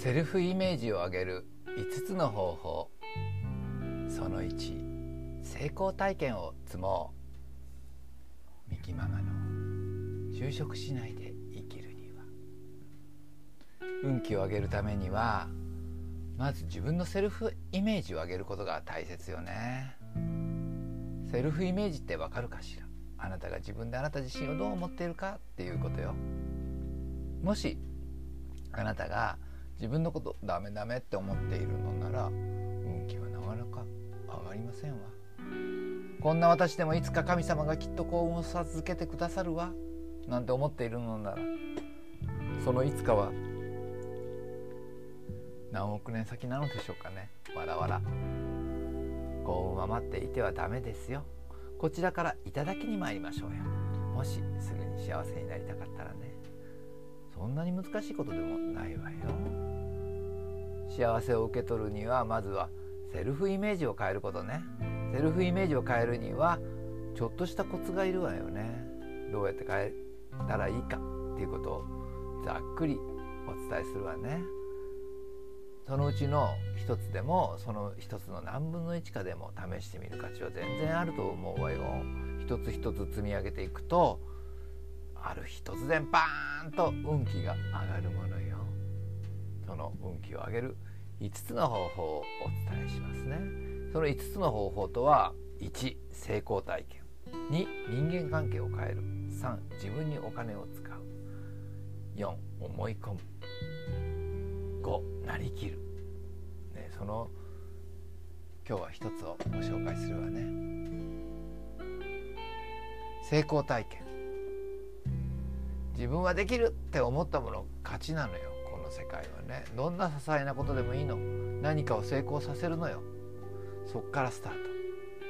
セルフイメージを上げる5つの方法。その1成功体験を積もう。ミキママの就職しないで生きるには。運気を上げるためにはまず自分のセルフイメージを上げることが大切よね。セルフイメージってわかるかしら？あなたが自分であなた自身をどう思っているかっていうことよ。もしあなたが自分のことダメダメって思っているのなら運気はなかなか上がりませんわ。こんな私でもいつか神様がきっと幸運を授けてくださるわ。なんて思っているのならそのいつかは何億年先なのでしょうかね。わらわら幸運は待っていてはダメですよ。こちらからいただきに参りましょうよ。もしすぐに幸せになりたかったらね。そんなに難しいことでもないわよ。幸せを受け取るにはまずはセルフイメージを変えることね。セルフイメージを変えるにはちょっとしたコツがいるわよね。どうやって変えたらいいかっていうことをざっくりお伝えするわね。そのうちの一つでもその一つの何分の1かでも試してみる価値は全然あると思うわよ。一つ一つ積み上げていくとある日突然バーンと運気が上がるものよ。その運気を上げる5つの方法をお伝えしますね。その5つの方法とは1成功体験。2人間関係を変える。3自分にお金を使う。4思い込む。5なりきる、ね、その今日は一つをご紹介するわね。成功体験。自分はできるって思ったもの勝ちなのよ。この世界はね。どんな些細なことでもいいの。何かを成功させるのよ。そっからスタート。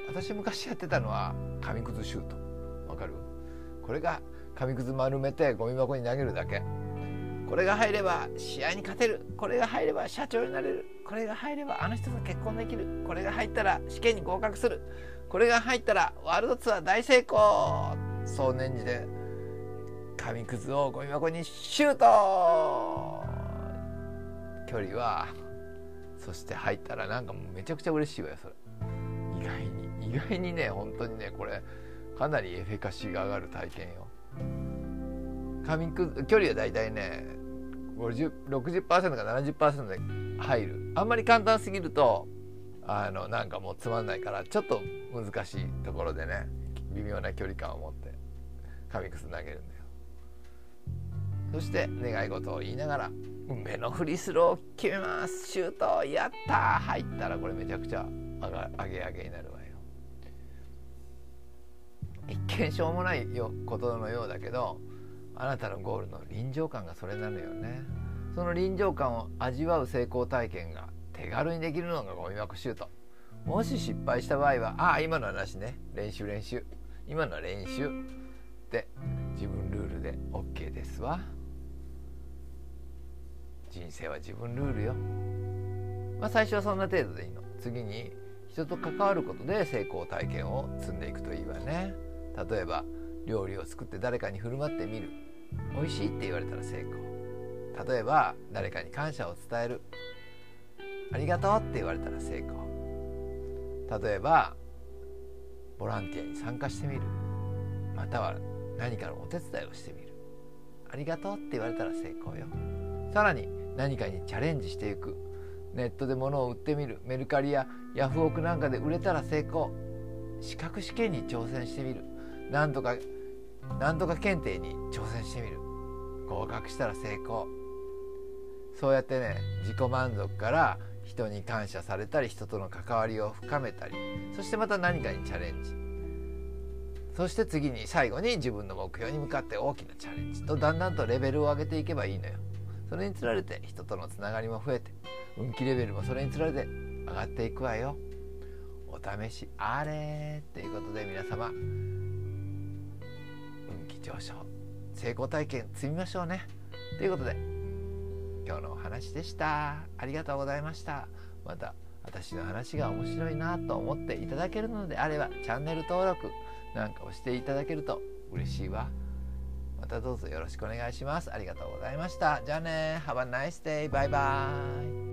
私昔やってたのは紙くずシュート。わかる？これが紙くず丸めてゴミ箱に投げるだけ。これが入れば試合に勝てる。これが入れば社長になれる。これが入ればあの人と結婚できる。これが入ったら試験に合格する。これが入ったらワールドツアー大成功。そう念じて紙くずをゴミ箱にシュート！距離はそして入ったらなんかもうめちゃくちゃ嬉しいわよそれ。意外に意外にね本当にねこれかなりエフェカシーが上がる体験よ。紙くず距離はだいたいね60%か70%で入る。あんまり簡単すぎるとあのなんかもうつまんないからちょっと難しいところでね微妙な距離感を持って紙くず投げるんだよそして願い事を言いながら目のフリースロー決めます。シュートやった入ったらこれめちゃくちゃ上げ上げになるわよ。一見しょうもないよことのようだけどあなたのゴールの臨場感がそれなのよね。その臨場感を味わう成功体験が手軽にできるのがゴミ箱シュート。もし失敗した場合はああ今の話ね。練習練習。今のは練習。ってで OK ですわ。人生は自分ルールよ。まあ、最初はそんな程度でいいの。次に人と関わることで成功体験を積んでいくといいわね。例えば料理を作って誰かに振る舞ってみる。美味しいって言われたら成功。例えば誰かに感謝を伝える。ありがとうって言われたら成功。例えばボランティアに参加してみる。または何かのお手伝いをしてみる。ありがとうって言われたら成功よ。さらに何かにチャレンジしていく。ネットで物を売ってみる。メルカリやヤフオクなんかで売れたら成功。資格試験に挑戦してみる。なんとかなんとか検定に挑戦してみる。合格したら成功。そうやってね自己満足から人に感謝されたり人との関わりを深めたりそしてまた何かにチャレンジ。そして次に最後に自分の目標に向かって大きなチャレンジとだんだんとレベルを上げていけばいいのよ。それにつられて人とのつながりも増えて運気レベルもそれにつられて上がっていくわよ。お試しあれということで皆様運気上昇成功体験積みましょうね。ということで今日のお話でした。ありがとうございました。また私の話が面白いなと思っていただけるのであればチャンネル登録なんかをしていただけると嬉しいわ。またどうぞよろしくお願いします。ありがとうございました。じゃあね。Have a nice day バイバイ。